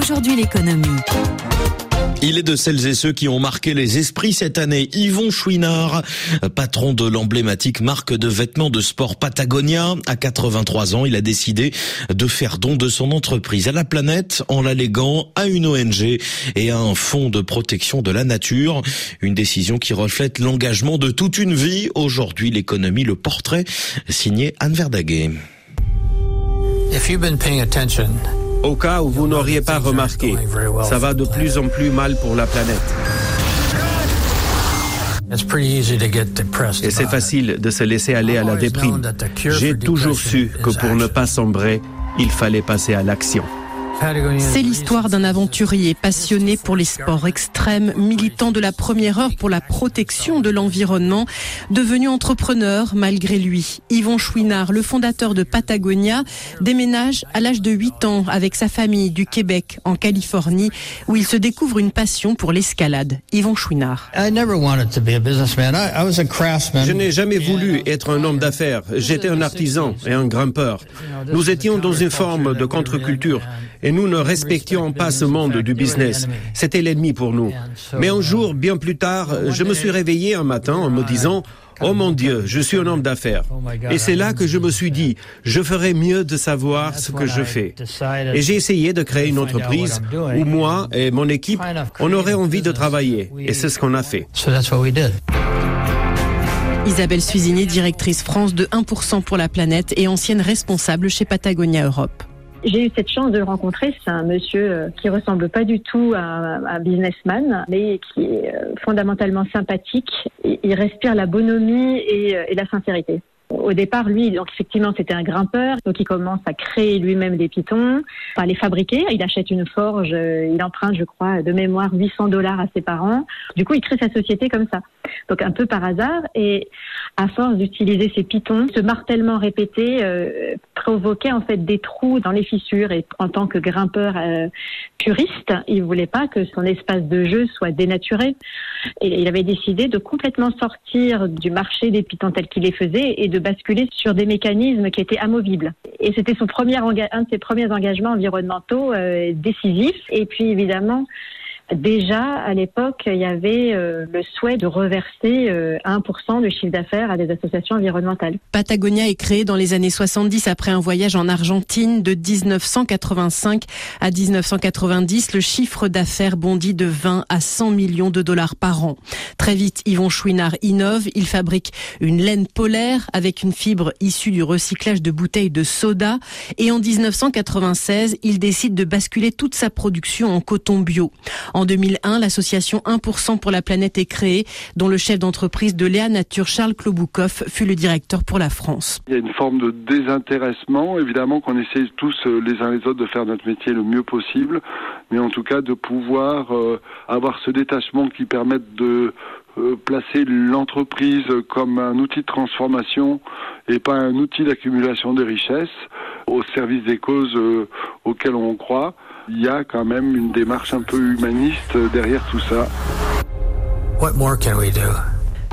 Aujourd'hui l'économie. Il est de celles et ceux qui ont marqué les esprits cette année. Yvon Chouinard, patron de l'emblématique marque de vêtements de sport Patagonia, à 83 ans, il a décidé de faire don de son entreprise à la planète en l'alléguant à une ONG et à un fonds de protection de la nature. Une décision qui reflète l'engagement de toute une vie. Aujourd'hui, l'économie, le portrait, signé Anne Verdaguet. Au cas où vous n'auriez pas remarqué, ça va de plus en plus mal pour la planète. Et c'est facile de se laisser aller à la déprime. J'ai toujours su que pour ne pas sombrer, il fallait passer à l'action. C'est l'histoire d'un aventurier passionné pour les sports extrêmes, militant de la première heure pour la protection de l'environnement, devenu entrepreneur malgré lui. Yvon Chouinard, le fondateur de Patagonia, déménage à l'âge de 8 ans avec sa famille du Québec en Californie où il se découvre une passion pour l'escalade. Yvon Chouinard. Je n'ai jamais voulu être un homme d'affaires. J'étais un artisan et un grimpeur. Nous étions dans une forme de contre-culture et nous ne respections pas ce monde du business. C'était l'ennemi pour nous. Mais un jour, bien plus tard, je me suis réveillé un matin en me disant, Oh mon Dieu, je suis un homme d'affaires. Et c'est là que je me suis dit, je ferais mieux de savoir ce que je fais. Et j'ai essayé de créer une entreprise où moi et mon équipe, on aurait envie de travailler. Et c'est ce qu'on a fait. Isabelle Suisini, directrice France de 1% pour la planète et ancienne responsable chez Patagonia Europe. J'ai eu cette chance de le rencontrer. C'est un monsieur euh, qui ressemble pas du tout à un businessman, mais qui est euh, fondamentalement sympathique. Il respire la bonhomie euh, et la sincérité. Au départ, lui, donc effectivement, c'était un grimpeur, donc il commence à créer lui-même des pitons, à les fabriquer. Il achète une forge, il emprunte, je crois, de mémoire 800 dollars à ses parents. Du coup, il crée sa société comme ça. Donc un peu par hasard, et à force d'utiliser ces pitons, ce martèlement répété euh, provoquait en fait des trous dans les fissures. Et en tant que grimpeur euh, puriste, il voulait pas que son espace de jeu soit dénaturé. Et il avait décidé de complètement sortir du marché des pitons tels qu'il les faisait et de basculer sur des mécanismes qui étaient amovibles. Et c'était son premier un de ses premiers engagements environnementaux euh, décisifs. Et puis évidemment, Déjà, à l'époque, il y avait euh, le souhait de reverser 1% euh, du chiffre d'affaires à des associations environnementales. Patagonia est créée dans les années 70 après un voyage en Argentine de 1985 à 1990. Le chiffre d'affaires bondit de 20 à 100 millions de dollars par an. Très vite, Yvon Chouinard innove. Il fabrique une laine polaire avec une fibre issue du recyclage de bouteilles de soda. Et en 1996, il décide de basculer toute sa production en coton bio. 2001, l'association 1% pour la planète est créée, dont le chef d'entreprise de Léa Nature, Charles Kloboukov, fut le directeur pour la France. Il y a une forme de désintéressement, évidemment qu'on essaie tous euh, les uns les autres de faire notre métier le mieux possible, mais en tout cas de pouvoir euh, avoir ce détachement qui permette de euh, placer l'entreprise comme un outil de transformation et pas un outil d'accumulation des richesses au service des causes auxquelles on croit il y a quand même une démarche un peu humaniste derrière tout ça.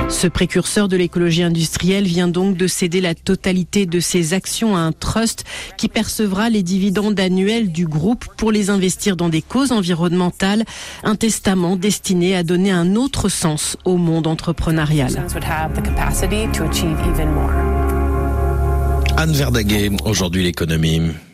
Ce précurseur de l'écologie industrielle vient donc de céder la totalité de ses actions à un trust qui percevra les dividendes annuels du groupe pour les investir dans des causes environnementales, un testament destiné à donner un autre sens au monde entrepreneurial. Anne Verdaguet, aujourd'hui l'économie.